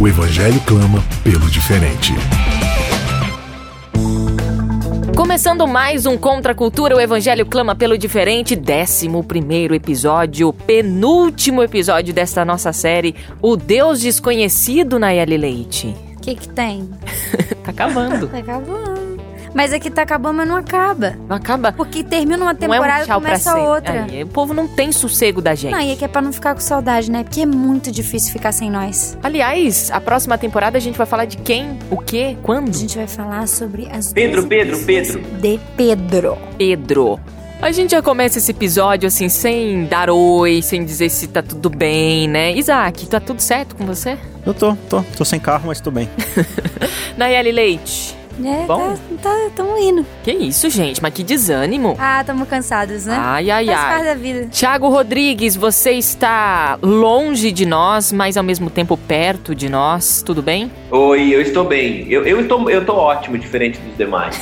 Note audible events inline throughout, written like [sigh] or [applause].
O Evangelho clama pelo diferente. Começando mais um Contra a Cultura, o Evangelho clama pelo diferente, 11 primeiro episódio, penúltimo episódio desta nossa série, O Deus Desconhecido, Nayeli Leite. O que que tem? [laughs] tá acabando. Tá acabando. Mas aqui tá acabando, mas não acaba. Não acaba? Porque termina uma é temporada um e tchau pra começa outra. Aí, o povo não tem sossego da gente. Não, e aqui é pra não ficar com saudade, né? Porque é muito difícil ficar sem nós. Aliás, a próxima temporada a gente vai falar de quem, o quê, quando? A gente vai falar sobre as Pedro, Pedro, Pedro. De Pedro. Pedro. A gente já começa esse episódio assim, sem dar oi, sem dizer se tá tudo bem, né? Isaac, tá tudo certo com você? Eu tô, tô, tô sem carro, mas tô bem. [laughs] Nayeli Leite. É, Bom. tá, tá, tamo indo. Que isso, gente? Mas que desânimo. Ah, tamo cansados, né? Ai, ai, Faz ai. parte da vida. Tiago Rodrigues, você está longe de nós, mas ao mesmo tempo perto de nós, tudo bem? Oi, eu estou bem. Eu, eu, estou, eu tô ótimo, diferente dos demais.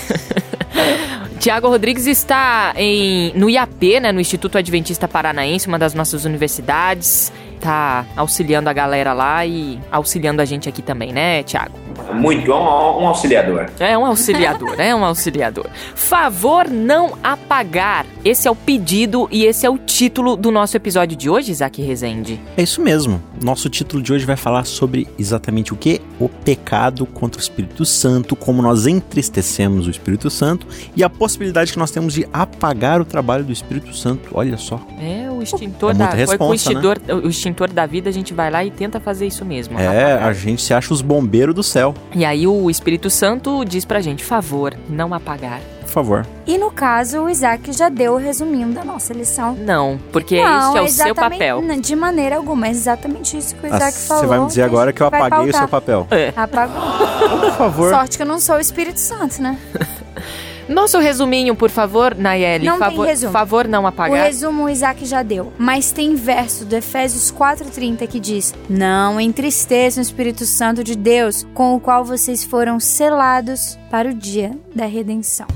[laughs] Tiago Rodrigues está em, no IAP, né, no Instituto Adventista Paranaense, uma das nossas universidades. Tá auxiliando a galera lá e auxiliando a gente aqui também, né, Tiago? Muito, é um, um auxiliador. É um auxiliador, é um auxiliador. Favor não apagar. Esse é o pedido e esse é o título do nosso episódio de hoje, Isaac Rezende. É isso mesmo. Nosso título de hoje vai falar sobre exatamente o que? O pecado contra o Espírito Santo, como nós entristecemos o Espírito Santo e a possibilidade que nós temos de apagar o trabalho do Espírito Santo. Olha só. É, o extintor É da com o responsa, né? extintor, o extintor da vida, a gente vai lá e tenta fazer isso mesmo. É, apagar. a gente se acha os bombeiros do céu. E aí o Espírito Santo diz pra gente, favor, não apagar. Por favor. E no caso, o Isaac já deu o resuminho da nossa lição. Não, porque não, esse é o seu exatamente- papel. não, De maneira alguma, é exatamente isso que o Ah, Isaac falou. Você vai me dizer agora que eu apaguei o seu papel. É. Apagou. Por favor. Sorte que eu não sou o Espírito Santo, né? [laughs] Nosso resuminho, por favor, Nayeli. Não tem favor, resumo. favor não O apagar. resumo o Isaac já deu. Mas tem verso do Efésios 4,30 que diz: Não entristeçam o Espírito Santo de Deus, com o qual vocês foram selados para o dia da redenção.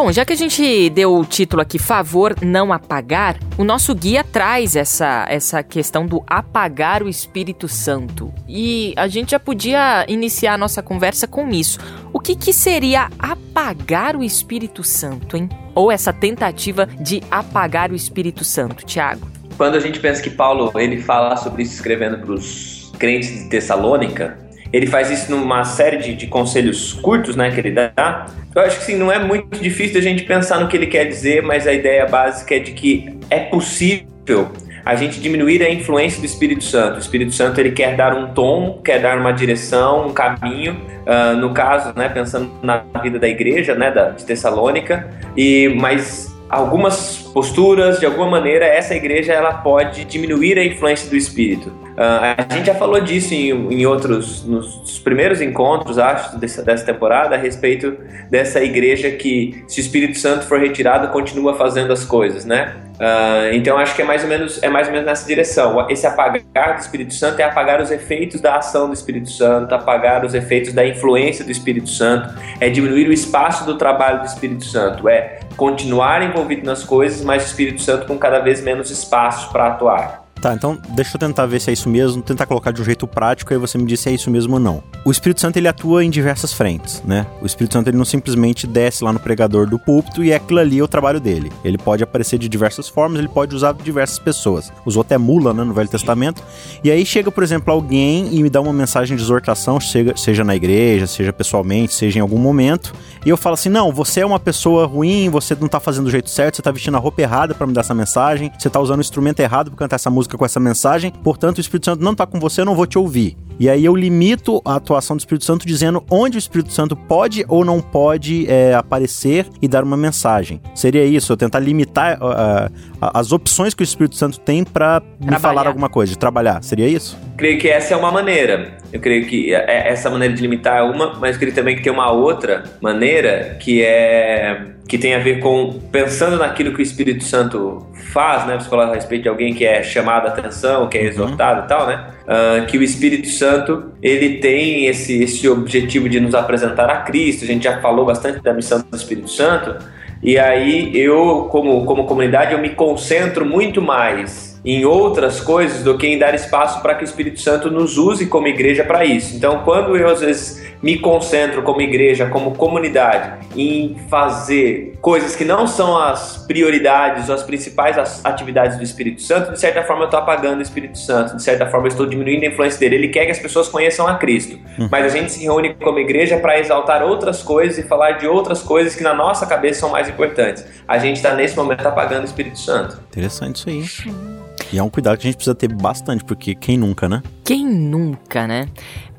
Bom, já que a gente deu o título aqui, favor não apagar, o nosso guia traz essa, essa questão do apagar o Espírito Santo. E a gente já podia iniciar a nossa conversa com isso. O que, que seria apagar o Espírito Santo, hein? Ou essa tentativa de apagar o Espírito Santo, Tiago? Quando a gente pensa que Paulo ele fala sobre isso escrevendo para os crentes de Tessalônica, ele faz isso numa série de, de conselhos curtos, né, que ele dá. Eu acho que sim, não é muito difícil da gente pensar no que ele quer dizer, mas a ideia básica é de que é possível a gente diminuir a influência do Espírito Santo. O Espírito Santo ele quer dar um tom, quer dar uma direção, um caminho. Ah, no caso, né, pensando na vida da igreja, né, da, de Tessalônica, e mas algumas posturas, de alguma maneira, essa igreja ela pode diminuir a influência do Espírito. Ah, a gente já falou disso em, em outros, nos primeiros encontros, acho, dessa, dessa temporada, a respeito dessa igreja que, se o Espírito Santo for retirado, continua fazendo as coisas, né? Ah, então acho que é mais ou menos é mais ou menos nessa direção. Esse apagar do Espírito Santo é apagar os efeitos da ação do Espírito Santo, apagar os efeitos da influência do Espírito Santo, é diminuir o espaço do trabalho do Espírito Santo, é continuar envolvido nas coisas, mas o Espírito Santo com cada vez menos espaço para atuar. Tá, então deixa eu tentar ver se é isso mesmo, tentar colocar de um jeito prático, aí você me diz se é isso mesmo ou não. O Espírito Santo ele atua em diversas frentes, né? O Espírito Santo ele não simplesmente desce lá no pregador do púlpito e é aquilo ali é o trabalho dele. Ele pode aparecer de diversas formas, ele pode usar diversas pessoas. Usou até mula, né, no Velho Testamento. E aí chega, por exemplo, alguém e me dá uma mensagem de exortação, seja, seja na igreja, seja pessoalmente, seja em algum momento, e eu falo assim: "Não, você é uma pessoa ruim, você não tá fazendo do jeito certo, você tá vestindo a roupa errada para me dar essa mensagem, você tá usando o instrumento errado para cantar essa música com essa mensagem, portanto o Espírito Santo não tá com você, eu não vou te ouvir". E aí eu limito a atuação do Espírito Santo dizendo onde o Espírito Santo pode ou não pode é, aparecer e dar uma mensagem. Seria isso, eu tentar limitar uh, as opções que o Espírito Santo tem para me falar alguma coisa, de trabalhar. Seria isso? Creio que essa é uma maneira. Eu creio que é, é essa maneira de limitar é uma, mas eu creio também que tem uma outra maneira que é que tem a ver com pensando naquilo que o Espírito Santo faz, né? Você falar a respeito de alguém que é chamado a atenção, que é uhum. exortado uhum. e tal, né? Uh, que o Espírito Santo ele tem esse, esse objetivo de nos apresentar a Cristo. A gente já falou bastante da missão do Espírito Santo. E aí eu, como, como comunidade, eu me concentro muito mais em outras coisas do que em dar espaço para que o Espírito Santo nos use como igreja para isso. Então, quando eu às vezes me concentro como igreja, como comunidade, em fazer coisas que não são as prioridades ou as principais atividades do Espírito Santo, de certa forma eu estou apagando o Espírito Santo, de certa forma eu estou diminuindo a influência dele. Ele quer que as pessoas conheçam a Cristo, uhum. mas a gente se reúne como igreja para exaltar outras coisas e falar de outras coisas que na nossa cabeça são mais importantes. A gente está nesse momento apagando o Espírito Santo. Interessante isso aí. E é um cuidado que a gente precisa ter bastante, porque quem nunca, né? Quem nunca, né?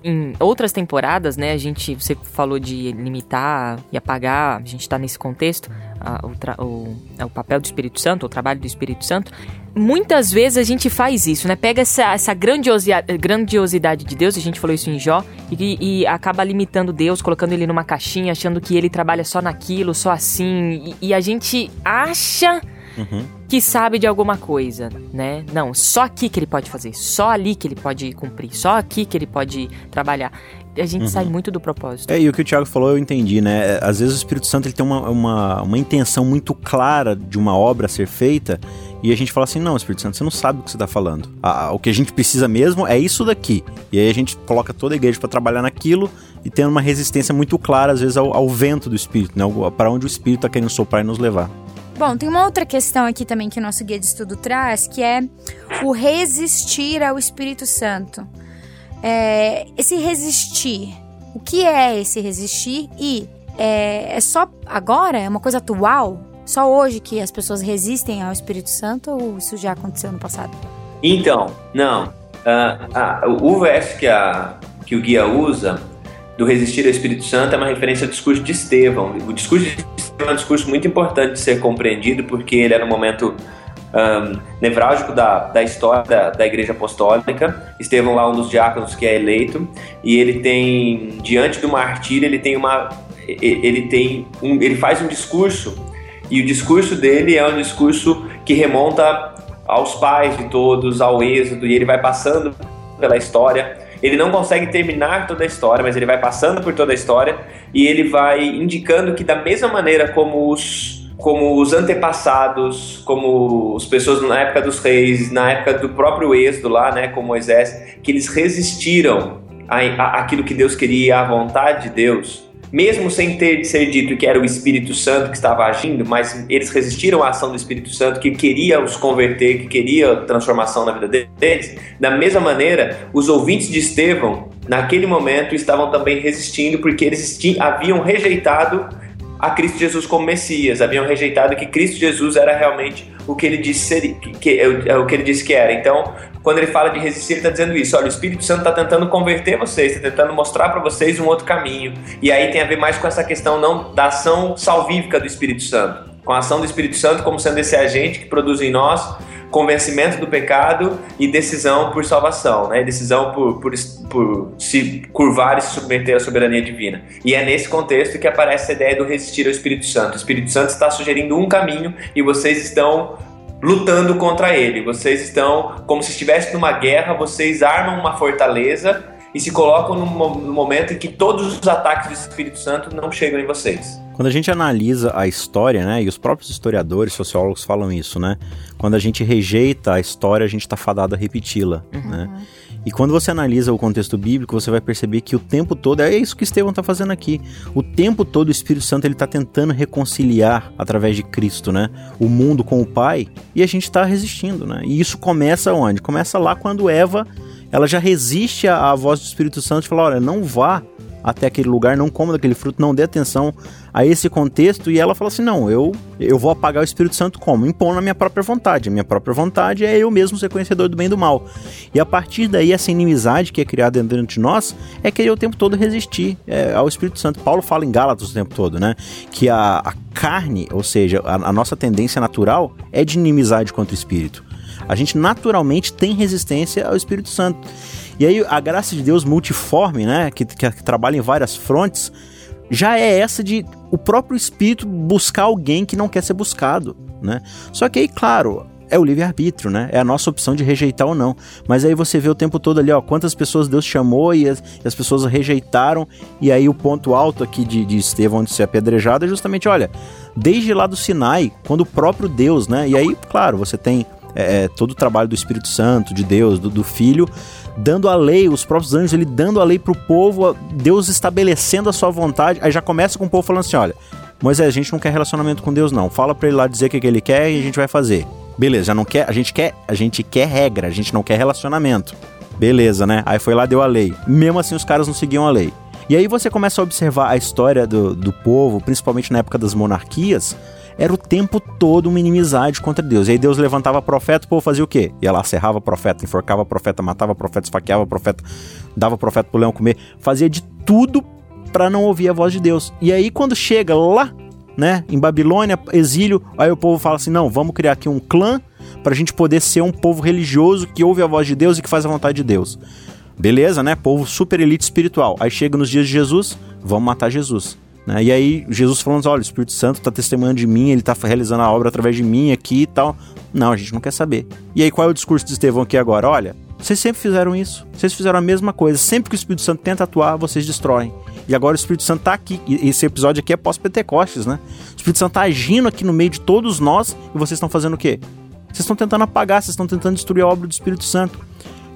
Em outras temporadas, né, a gente, você falou de limitar e apagar, a gente está nesse contexto, a, o, o, é o, papel do Espírito Santo, o trabalho do Espírito Santo. Muitas vezes a gente faz isso, né? Pega essa, essa grandiosidade, grandiosidade de Deus, a gente falou isso em Jó, e, e, acaba limitando Deus, colocando ele numa caixinha, achando que ele trabalha só naquilo, só assim, e, e a gente acha uhum. que sabe de alguma coisa, né? Não, só aqui que ele pode fazer, só ali que ele pode cumprir, só aqui que ele pode trabalhar. A gente uhum. sai muito do propósito. É, e o que o Thiago falou eu entendi, né? É, às vezes o Espírito Santo ele tem uma, uma, uma intenção muito clara de uma obra a ser feita e a gente fala assim: não, Espírito Santo, você não sabe o que você está falando. Ah, o que a gente precisa mesmo é isso daqui. E aí a gente coloca toda a igreja para trabalhar naquilo e tendo uma resistência muito clara, às vezes, ao, ao vento do Espírito, né? Para onde o Espírito está querendo soprar e nos levar. Bom, tem uma outra questão aqui também que o nosso guia de estudo traz, que é o resistir ao Espírito Santo. É, esse resistir, o que é esse resistir? E é, é só agora? É uma coisa atual? Só hoje que as pessoas resistem ao Espírito Santo ou isso já aconteceu no passado? Então, não. Uh, uh, o verso que, a, que o guia usa do resistir ao Espírito Santo é uma referência ao discurso de Estevão. O discurso de um discurso muito importante de ser compreendido, porque ele era um momento um, nevrálgico da, da história da, da Igreja Apostólica. Estevão lá um dos diáconos que é eleito e ele tem diante do martírio ele tem uma ele tem um, ele faz um discurso e o discurso dele é um discurso que remonta aos pais de todos, ao êxodo e ele vai passando pela história ele não consegue terminar toda a história, mas ele vai passando por toda a história e ele vai indicando que da mesma maneira como os como os antepassados, como as pessoas na época dos reis, na época do próprio êxodo lá, né, com Moisés, que eles resistiram àquilo que Deus queria, à vontade de Deus mesmo sem ter de ser dito que era o Espírito Santo que estava agindo, mas eles resistiram à ação do Espírito Santo que queria os converter, que queria transformação na vida deles. Da mesma maneira, os ouvintes de Estevão, naquele momento, estavam também resistindo porque eles haviam rejeitado a Cristo Jesus como Messias, haviam rejeitado que Cristo Jesus era realmente o que ele disse ser, que, que, é o que ele disse que era. Então, quando ele fala de resistir, ele está dizendo isso. Olha, o Espírito Santo está tentando converter vocês, está tentando mostrar para vocês um outro caminho. E aí tem a ver mais com essa questão não da ação salvífica do Espírito Santo, com a ação do Espírito Santo como sendo esse agente que produz em nós convencimento do pecado e decisão por salvação, né? Decisão por, por, por se curvar e se submeter à soberania divina. E é nesse contexto que aparece a ideia do resistir ao Espírito Santo. O Espírito Santo está sugerindo um caminho e vocês estão lutando contra ele. Vocês estão como se estivesse numa guerra, vocês armam uma fortaleza e se colocam no momento em que todos os ataques do Espírito Santo não chegam em vocês. Quando a gente analisa a história, né, e os próprios historiadores, sociólogos falam isso, né? Quando a gente rejeita a história, a gente está fadado a repeti-la, uhum. né? E quando você analisa o contexto bíblico, você vai perceber que o tempo todo é isso que Estevão está fazendo aqui. O tempo todo o Espírito Santo ele está tentando reconciliar através de Cristo, né, o mundo com o Pai, e a gente está resistindo, né? E isso começa onde? Começa lá quando Eva ela já resiste à, voz do Espírito Santo e fala: olha, não vá até aquele lugar, não coma daquele fruto, não dê atenção a esse contexto. E ela fala assim: não, eu, eu vou apagar o Espírito Santo como? Impondo a minha própria vontade. A minha própria vontade é eu mesmo ser conhecedor do bem e do mal. E a partir daí, essa inimizade que é criada dentro de nós é querer o tempo todo resistir é, ao Espírito Santo. Paulo fala em Gálatas o tempo todo, né? Que a, a carne, ou seja, a, a nossa tendência natural é de inimizade contra o Espírito. A gente naturalmente tem resistência ao Espírito Santo. E aí a graça de Deus multiforme, né, que, que, que trabalha em várias frontes, já é essa de o próprio Espírito buscar alguém que não quer ser buscado, né? Só que aí, claro, é o livre-arbítrio, né? É a nossa opção de rejeitar ou não. Mas aí você vê o tempo todo ali, ó, quantas pessoas Deus chamou e as, e as pessoas rejeitaram. E aí o ponto alto aqui de, de Estevão de ser apedrejado é justamente, olha, desde lá do Sinai, quando o próprio Deus, né? E aí, claro, você tem é, é, todo o trabalho do Espírito Santo, de Deus, do, do, Filho, dando a lei, os próprios anjos, ele dando a lei pro povo, Deus estabelecendo a sua vontade. Aí já começa com o povo falando assim: olha, Moisés, a gente não quer relacionamento com Deus, não. Fala para ele lá dizer o que, que ele quer e a gente vai fazer. Beleza, já não quer, a gente quer, a gente quer regra, a gente não quer relacionamento. Beleza, né? Aí foi lá, deu a lei. Mesmo assim, os caras não seguiam a lei. E aí você começa a observar a história do, do povo, principalmente na época das monarquias, era o tempo todo uma inimizade contra Deus. E aí Deus levantava profeta, o povo fazia o quê? Ia lá, serrava profeta, enforcava profeta, matava profeta, esfaqueava profeta, dava profeta pro leão comer, fazia de tudo para não ouvir a voz de Deus. E aí quando chega lá, né, em Babilônia, exílio, aí o povo fala assim: "Não, vamos criar aqui um clã para a gente poder ser um povo religioso que ouve a voz de Deus e que faz a vontade de Deus". Beleza, né? Povo super elite espiritual. Aí chega nos dias de Jesus, vamos matar Jesus. Né? E aí Jesus falando, olha, o Espírito Santo está testemunhando de mim, ele está realizando a obra através de mim aqui e tal. Não, a gente não quer saber. E aí qual é o discurso de Estevão aqui agora? Olha, vocês sempre fizeram isso. Vocês fizeram a mesma coisa. Sempre que o Espírito Santo tenta atuar, vocês destroem. E agora o Espírito Santo está aqui. E esse episódio aqui é pós-Pentecostes, né? O Espírito Santo está agindo aqui no meio de todos nós e vocês estão fazendo o quê? Vocês estão tentando apagar, vocês estão tentando destruir a obra do Espírito Santo.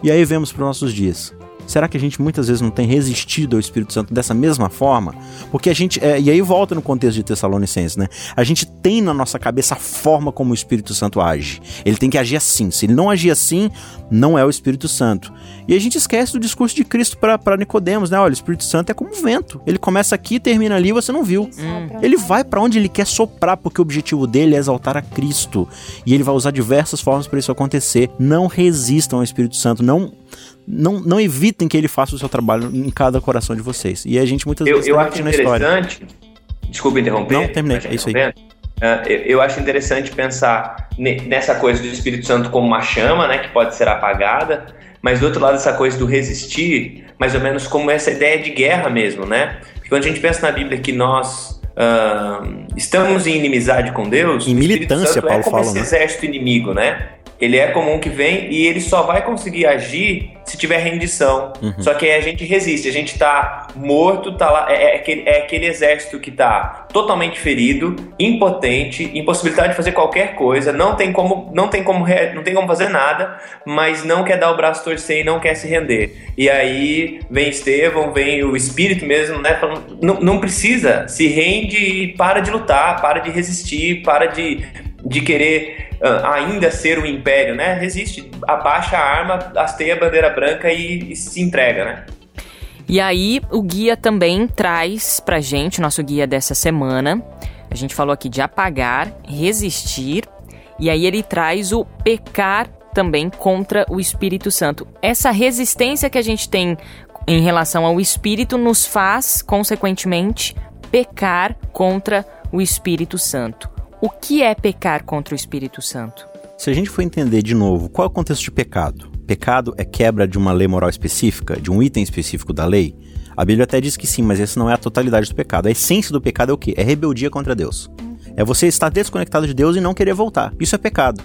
E aí vemos para os nossos dias. Será que a gente muitas vezes não tem resistido ao Espírito Santo dessa mesma forma? Porque a gente, é, e aí volta no contexto de Tessalonicenses, né? A gente tem na nossa cabeça a forma como o Espírito Santo age. Ele tem que agir assim. Se ele não agir assim, não é o Espírito Santo. E a gente esquece do discurso de Cristo para Nicodemos, né? Olha, o Espírito Santo é como um vento. Ele começa aqui, termina ali, você não viu. Hum. Ele vai para onde ele quer soprar, porque o objetivo dele é exaltar a Cristo. E ele vai usar diversas formas para isso acontecer. Não resistam ao Espírito Santo, não não, não evitem que ele faça o seu trabalho em cada coração de vocês. E a gente muitas eu, vezes eu acho interessante. Desculpa interromper. Não, terminei. É isso aí. Uh, eu acho interessante pensar nessa coisa do Espírito Santo como uma chama, né, que pode ser apagada, mas do outro lado essa coisa do resistir, mais ou menos como essa ideia de guerra mesmo, né? Porque quando a gente pensa na Bíblia que nós uh, estamos em inimizade com Deus, em militância, é Paulo é como fala, esse né? exército inimigo, né? Ele é comum que vem e ele só vai conseguir agir se tiver rendição. Uhum. Só que aí a gente resiste, a gente tá morto, tá lá. É, é, aquele, é aquele exército que tá totalmente ferido, impotente, impossibilidade de fazer qualquer coisa, não tem como, não tem como, não tem como fazer nada, mas não quer dar o braço torcer e não quer se render. E aí vem Estevão, vem o espírito mesmo, né? Falando, não, não precisa, se rende e para de lutar, para de resistir, para de de querer uh, ainda ser um império, né? Resiste, abaixa a arma, hasteia a bandeira branca e, e, se entrega, né? E aí o guia também traz pra gente, nosso guia dessa semana, a gente falou aqui de apagar, resistir, e aí ele traz o pecar também contra o Espírito Santo. Essa resistência que a gente tem em relação ao Espírito nos faz, consequentemente, pecar contra o Espírito Santo. O que é pecar contra o Espírito Santo? Se a gente for entender de novo, qual é o contexto de pecado? Pecado é quebra de uma lei moral específica, de um item específico da lei? A Bíblia até diz que sim, mas essa não é a totalidade do pecado. A essência do pecado é o quê? É rebeldia contra Deus. É você estar desconectado de Deus e não querer voltar. Isso é pecado.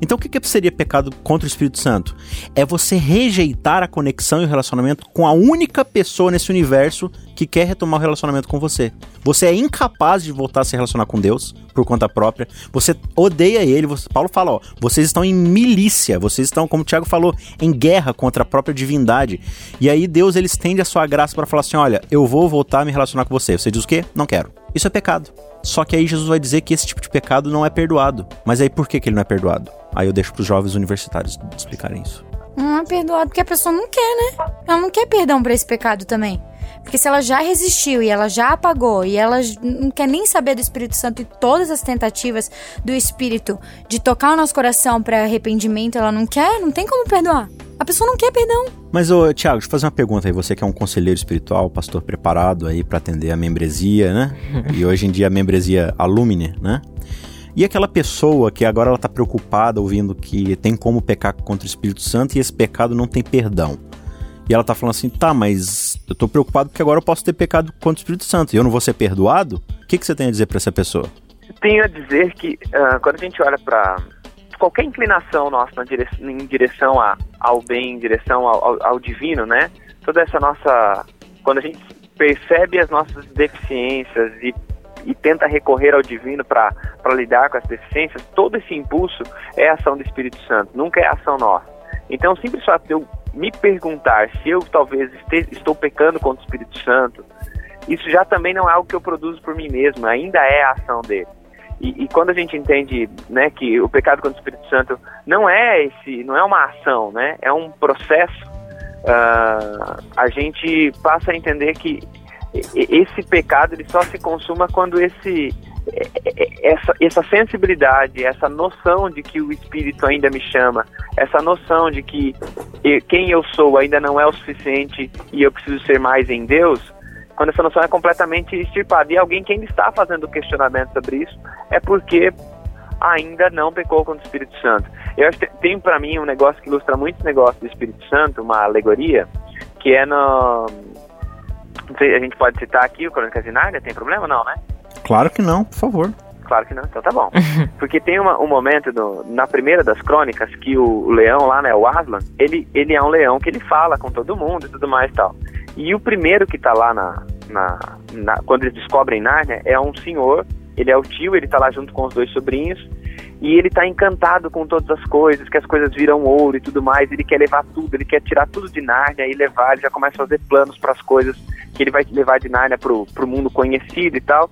Então o que, que seria pecado contra o Espírito Santo? É você rejeitar a conexão e o relacionamento com a única pessoa nesse universo que quer retomar o relacionamento com você. Você é incapaz de voltar a se relacionar com Deus por conta própria. Você odeia ele. Você, Paulo fala, ó, vocês estão em milícia, vocês estão, como o Tiago falou, em guerra contra a própria divindade. E aí Deus ele estende a sua graça para falar assim, olha, eu vou voltar a me relacionar com você. Você diz o quê? Não quero. Isso é pecado. Só que aí Jesus vai dizer que esse tipo de pecado não é perdoado. Mas aí por que, que ele não é perdoado? Aí eu deixo para os jovens universitários explicarem isso. Não é perdoado porque a pessoa não quer, né? Ela não quer perdão pra esse pecado também. Porque se ela já resistiu e ela já apagou e ela não quer nem saber do Espírito Santo e todas as tentativas do Espírito de tocar o nosso coração para arrependimento, ela não quer, não tem como perdoar. A pessoa não quer perdão. Mas, ô, Tiago, deixa eu fazer uma pergunta aí. Você que é um conselheiro espiritual, pastor preparado aí para atender a membresia, né? [laughs] e hoje em dia a membresia alumine, né? E aquela pessoa que agora ela tá preocupada ouvindo que tem como pecar contra o Espírito Santo e esse pecado não tem perdão. E ela tá falando assim, tá, mas eu tô preocupado porque agora eu posso ter pecado contra o Espírito Santo e eu não vou ser perdoado? O que, que você tem a dizer para essa pessoa? Tenho a dizer que uh, quando a gente olha para qualquer inclinação nossa direção, em direção a, ao bem, em direção ao, ao, ao divino, né? Toda essa nossa. Quando a gente percebe as nossas deficiências e e tenta recorrer ao divino para lidar com as deficiências, todo esse impulso é ação do Espírito Santo, nunca é ação nossa. Então, simples fato de eu me perguntar se eu talvez este, estou pecando contra o Espírito Santo, isso já também não é algo que eu produzo por mim mesmo, ainda é a ação dele. E, e, quando a gente entende, né, que o pecado contra o Espírito Santo não é esse, não é uma ação, né, é um processo, uh, a gente passa a entender que esse pecado ele só se consuma quando esse essa, essa sensibilidade, essa noção de que o Espírito ainda me chama, essa noção de que quem eu sou ainda não é o suficiente e eu preciso ser mais em Deus, quando essa noção é completamente extirpada. E alguém que ainda está fazendo questionamento sobre isso é porque ainda não pecou contra o Espírito Santo. Eu acho que tem para mim um negócio que ilustra muito esse negócio do Espírito Santo, uma alegoria, que é no a gente pode citar aqui o Crônicas de Nárnia, tem problema não, né? Claro que não, por favor. Claro que não, então tá bom. [laughs] Porque tem uma, um momento do, na primeira das crônicas que o, o, leão lá, né, o Aslan, ele, ele é um leão que ele fala com todo mundo e tudo mais e tal. E o primeiro que tá lá na, na, na quando eles descobrem Nárnia é um senhor, ele é o tio, ele tá lá junto com os dois sobrinhos e ele tá encantado com todas as coisas, que as coisas viram ouro e tudo mais, ele quer levar tudo, ele quer tirar tudo de Nárnia e levar, ele já começa a fazer planos para as coisas que ele vai levar de Nárnia pro, pro mundo conhecido e tal.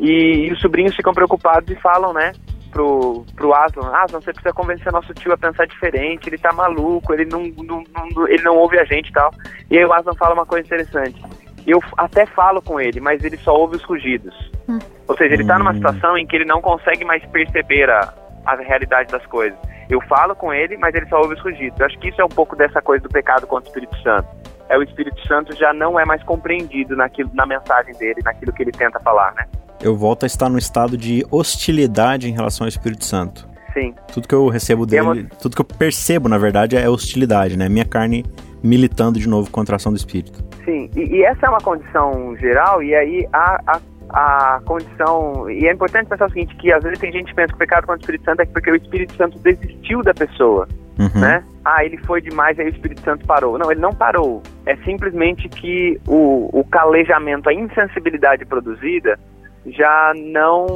E, e, os sobrinhos ficam preocupados e falam, né, pro, pro Aslan, Aslan, você precisa convencer nosso tio a pensar diferente, ele tá maluco, ele não, não, não, ele não ouve a gente e tal. E aí o Aslan fala uma coisa interessante. Eu até falo com ele, mas ele só ouve os rugidos. Hum. Ou seja, ele tá numa hum. situação em que ele não consegue mais perceber a, a realidade das coisas. Eu falo com ele, mas ele só ouve os rugidos. Eu acho que isso é um pouco dessa coisa do pecado contra o Espírito Santo. É o Espírito Santo já não é mais compreendido naquilo, na mensagem dele, naquilo que ele tenta falar, né? Eu volto a estar no estado de hostilidade em relação ao Espírito Santo. Sim. Tudo que eu recebo dele, uma... tudo que eu percebo, na verdade, é hostilidade, né? Minha carne militando de novo contra a ação do Espírito. Sim, e, e essa é uma condição geral, e aí a, a a condição. E é importante pensar o seguinte: que às vezes tem gente que pensa que o pecado contra o Espírito Santo é porque o Espírito Santo desistiu da pessoa. Uhum. Né? Ah, ele foi demais, aí o Espírito Santo parou. Não, ele não parou. É simplesmente que o, o calejamento, a insensibilidade produzida já não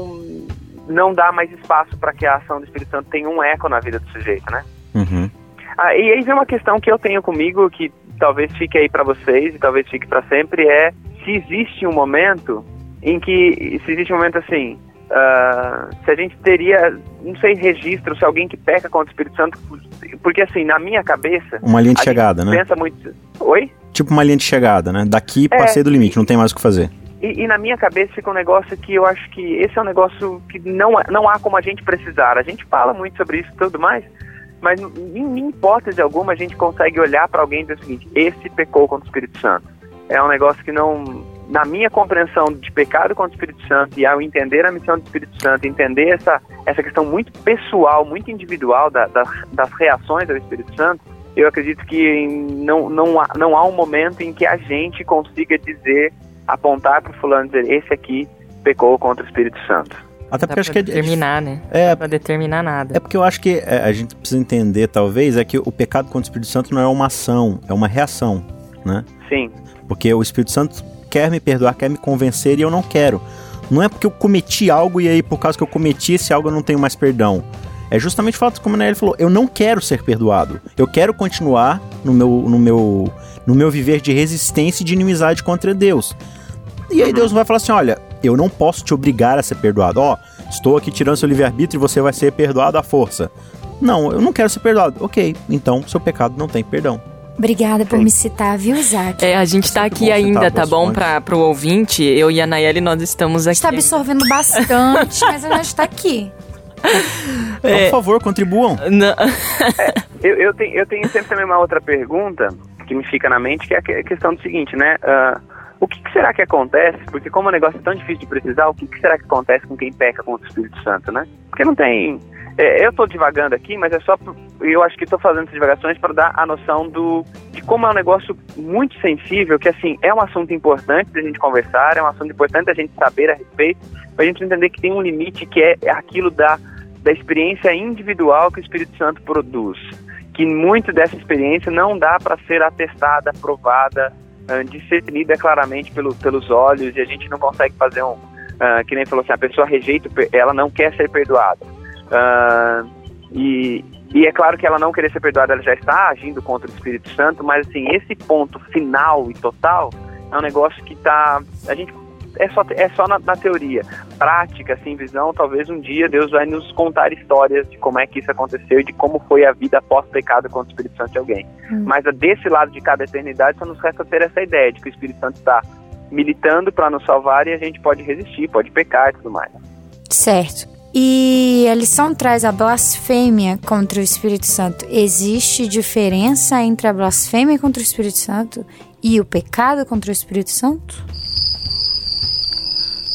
não dá mais espaço para que a ação do Espírito Santo tenha um eco na vida do sujeito, né? Uhum. Ah, e aí vem uma questão que eu tenho comigo, que talvez fique aí para vocês e talvez fique para sempre, é se existe um momento em que se existe um momento assim, uh, se a gente teria, não sei, registro, se alguém que peca contra o Espírito Santo, porque assim, na minha cabeça... Uma linha de chegada, né? pensa muito... Oi? Tipo uma linha de chegada, né? Daqui é, passei do limite, não tem mais o que fazer. E, e, na minha cabeça fica um negócio que eu acho que esse é um negócio que não, não há como a gente precisar. A gente fala muito sobre isso e tudo mais, mas em, em hipótese alguma a gente consegue olhar para alguém e dizer o seguinte: esse pecou contra o Espírito Santo. É um negócio que não, na minha compreensão de pecado contra o Espírito Santo e ao entender a missão do Espírito Santo, entender essa, essa questão muito pessoal, muito individual da, da, das reações ao Espírito Santo, eu acredito que não, não, há, não há um momento em que a gente consiga dizer, apontar para o fulano e dizer, esse aqui pecou contra o Espírito Santo. Até porque acho que é determinar, né? É para determinar nada. É porque eu acho que é, a gente precisa entender, talvez, é que o pecado contra o Espírito Santo não é uma ação, é uma reação, né? Sim. Porque o Espírito Santo quer me perdoar, quer me convencer e eu não quero. Não é porque eu cometi algo e aí por causa que eu cometi esse algo eu não tenho mais perdão. É justamente o fato, como ele falou, eu não quero ser perdoado. Eu quero continuar no meu, no meu, no meu viver de resistência e de inimizade contra Deus. E aí Deus vai falar assim: olha, eu não posso te obrigar a ser perdoado. Ó, oh, estou aqui tirando seu livre-arbítrio e você vai ser perdoado à força. Não, eu não quero ser perdoado. Ok, então seu pecado não tem perdão. Obrigada por me citar, viu, Isaac? É, a gente tá aqui ainda, tá bom? Pra, pro ouvinte, eu e a Nayeli, nós estamos aqui. Está absorvendo bastante, mas a gente tá aqui. [laughs] Então, por favor, contribuam. Não. Eu, eu, tenho, eu tenho sempre também uma outra pergunta que me fica na mente, que é a que- a questão do seguinte, né? Ah, o que, que será que acontece? Porque como o negócio é tão difícil de precisar, o que, que será que acontece com quem peca contra o Espírito Santo, né? Porque não tem... é, eu estou divagando aqui, mas é só... Eu acho que estou fazendo essas divagações para dar a noção do de como é um negócio muito sensível, que assim, é um assunto importante da gente conversar, é um assunto importante da gente saber a respeito, para a gente entender que tem um limite que é, é aquilo da, da experiência individual que o Espírito Santo produz. Que muito dessa experiência não dá para ser atestada, provada, ah, discernida claramente pelo, pelos olhos, e a gente não consegue fazer um. ah, que nem falou assim, a pessoa rejeita, ela não quer ser perdoada. Ah, e, e é claro que ela não querer ser perdoada, ela já está agindo contra o Espírito Santo, mas assim, esse ponto final e total é um negócio que tá. A gente. É só, é só na, na teoria. Prática, assim, visão, talvez um dia Deus vai nos contar histórias de como é que isso aconteceu e de como foi a vida após pecado contra o Espírito Santo de alguém. Hum. Mas a desse lado de cada eternidade só nos resta ter essa ideia de que o Espírito Santo está militando para nos salvar e a gente pode resistir, pode pecar e tudo mais. Certo. E a lição traz a blasfêmia contra o Espírito Santo. Existe diferença entre a blasfêmia contra o Espírito Santo e o pecado contra o Espírito Santo?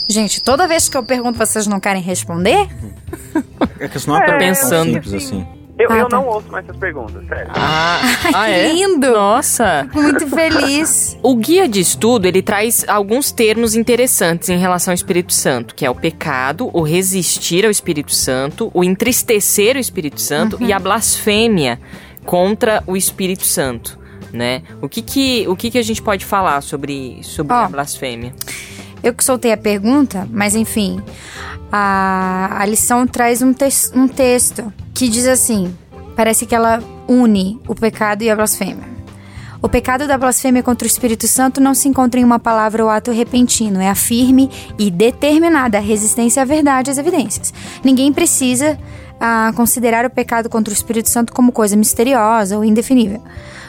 Gente, toda vez que eu pergunto, vocês não querem responder? [laughs] É que isso não é, tão pensando. simples assim. Eu, Ah, eu tá. não ouço mais essas perguntas, sério. Ah, Ai, ah, que é? lindo! Nossa. Fico muito feliz. [laughs] O guia de estudo, ele traz alguns termos interessantes em relação ao Espírito Santo, que é o pecado, o resistir ao Espírito Santo, o entristecer o Espírito Santo e a blasfêmia contra o Espírito Santo, né? O que que, o que, que a gente pode falar sobre, sobre Ó. a blasfêmia? Eu que soltei a pergunta, mas enfim, a, a lição traz um, tes- um texto que diz assim: parece que ela une o pecado e a blasfêmia. O pecado da blasfêmia contra o Espírito Santo não se encontra em uma palavra ou ato repentino, é a firme e determinada resistência à verdade e às evidências. Ninguém precisa ah, considerar o pecado contra o Espírito Santo como coisa misteriosa ou indefinível.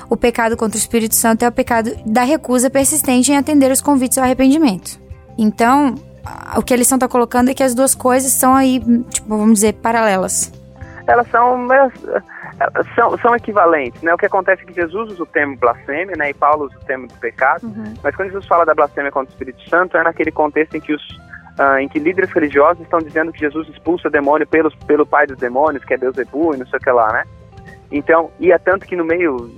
O pecado contra o Espírito Santo é o pecado da recusa persistente em atender os convites ao arrependimento. Então, o que a lição está colocando é que as duas coisas são aí, tipo, vamos dizer, paralelas. elas são, elas, são, são equivalentes, né? O que acontece é que Jesus usa o termo blasfêmia, né? E Paulo usa o termo do pecado, mas quando Jesus fala da blasfêmia contra o Espírito Santo, é naquele contexto em que os ah, em que líderes religiosos estão dizendo que Jesus expulsa demônio pelos, pelo pai dos demônios, que é Deus Ebu e não sei o que lá, né? Então, e é tanto que no meio,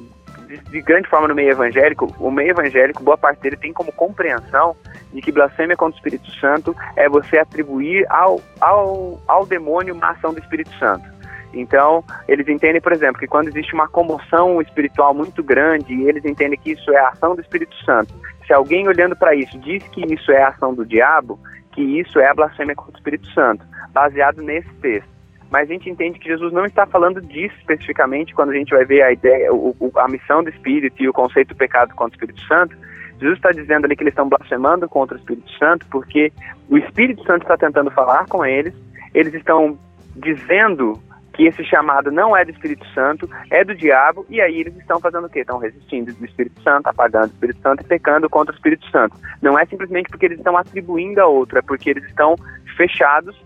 de, de grande forma no meio evangélico, o meio evangélico, boa parte dele tem como compreensão de que blasfêmia contra o Espírito Santo é você atribuir ao, ao, ao demônio uma ação do Espírito Santo. Então, eles entendem, por exemplo, que quando existe uma comoção espiritual muito grande, eles entendem que isso é a ação do Espírito Santo. Se alguém olhando para isso diz que isso é a ação do diabo, que isso é a blasfêmia contra o Espírito Santo, baseado nesse texto. Mas a gente entende que Jesus não está falando disso especificamente quando a gente vai ver a ideia, o, a missão do Espírito e o conceito do pecado contra o Espírito Santo. Jesus está dizendo ali que eles estão blasfemando contra o Espírito Santo porque o Espírito Santo está tentando falar com eles, eles estão dizendo que esse chamado não é do Espírito Santo, é do diabo, e aí eles estão fazendo o quê? Estão resistindo do Espírito Santo, apagando o Espírito Santo e pecando contra o Espírito Santo. Não é simplesmente porque eles estão atribuindo a outro, é porque eles estão fechados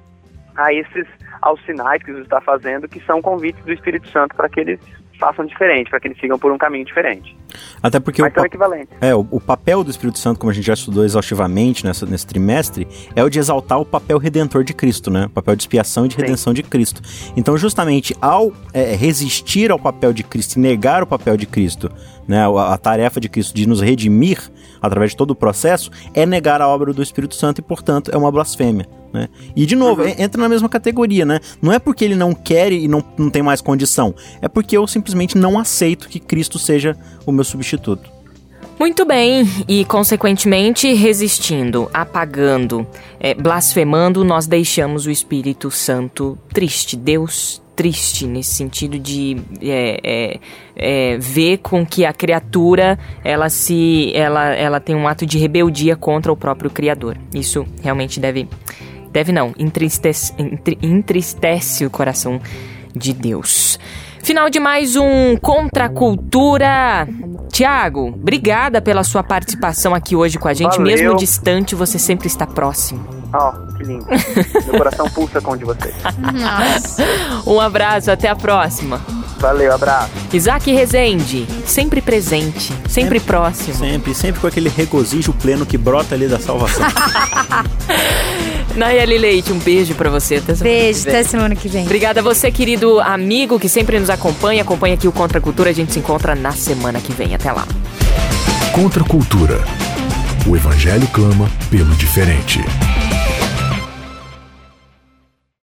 a esses aos sinais que Jesus está fazendo, que são convites do Espírito Santo para que eles façam diferente, para que eles sigam por um caminho diferente. Até porque Mas o, pa- é, o, o papel do Espírito Santo, como a gente já estudou exaustivamente nessa, nesse trimestre, é o de exaltar o papel redentor de Cristo, né? O papel de expiação e de Sim. redenção de Cristo. Então, justamente ao é, resistir ao papel de Cristo e negar o papel de Cristo, né? A, a tarefa de Cristo de nos redimir através de todo o processo, é negar a obra do Espírito Santo e, portanto, é uma blasfêmia. Né? E, de novo, en- entra na mesma categoria, né? Não é porque ele não quer e não, não tem mais condição, é porque eu simplesmente não aceito que Cristo seja o meu substituto. Muito bem, e consequentemente resistindo, apagando, é, blasfemando, nós deixamos o Espírito Santo triste. Deus triste nesse sentido de é, é, é, ver com que a criatura ela se ela, ela tem um ato de rebeldia contra o próprio Criador. Isso realmente deve deve não entristece, entri- entristece o coração de Deus. Final de mais um Contra a Cultura. Tiago, obrigada pela sua participação aqui hoje com a gente. Valeu. Mesmo distante, você sempre está próximo. Ó, que lindo. Meu coração pulsa com o de vocês. Nossa. Um abraço, até a próxima. Valeu, abraço. Isaac Rezende, sempre presente, sempre próximo. Sempre, sempre com aquele regozijo pleno que brota ali da salvação. [laughs] Nayeli Leite, um beijo pra você. Até semana Beijo, que vem. até semana que vem. Obrigada a você, querido amigo, que sempre nos acompanha. Acompanha aqui o Contra a Cultura. A gente se encontra na semana que vem. Até lá. Contra a cultura. O evangelho clama pelo diferente.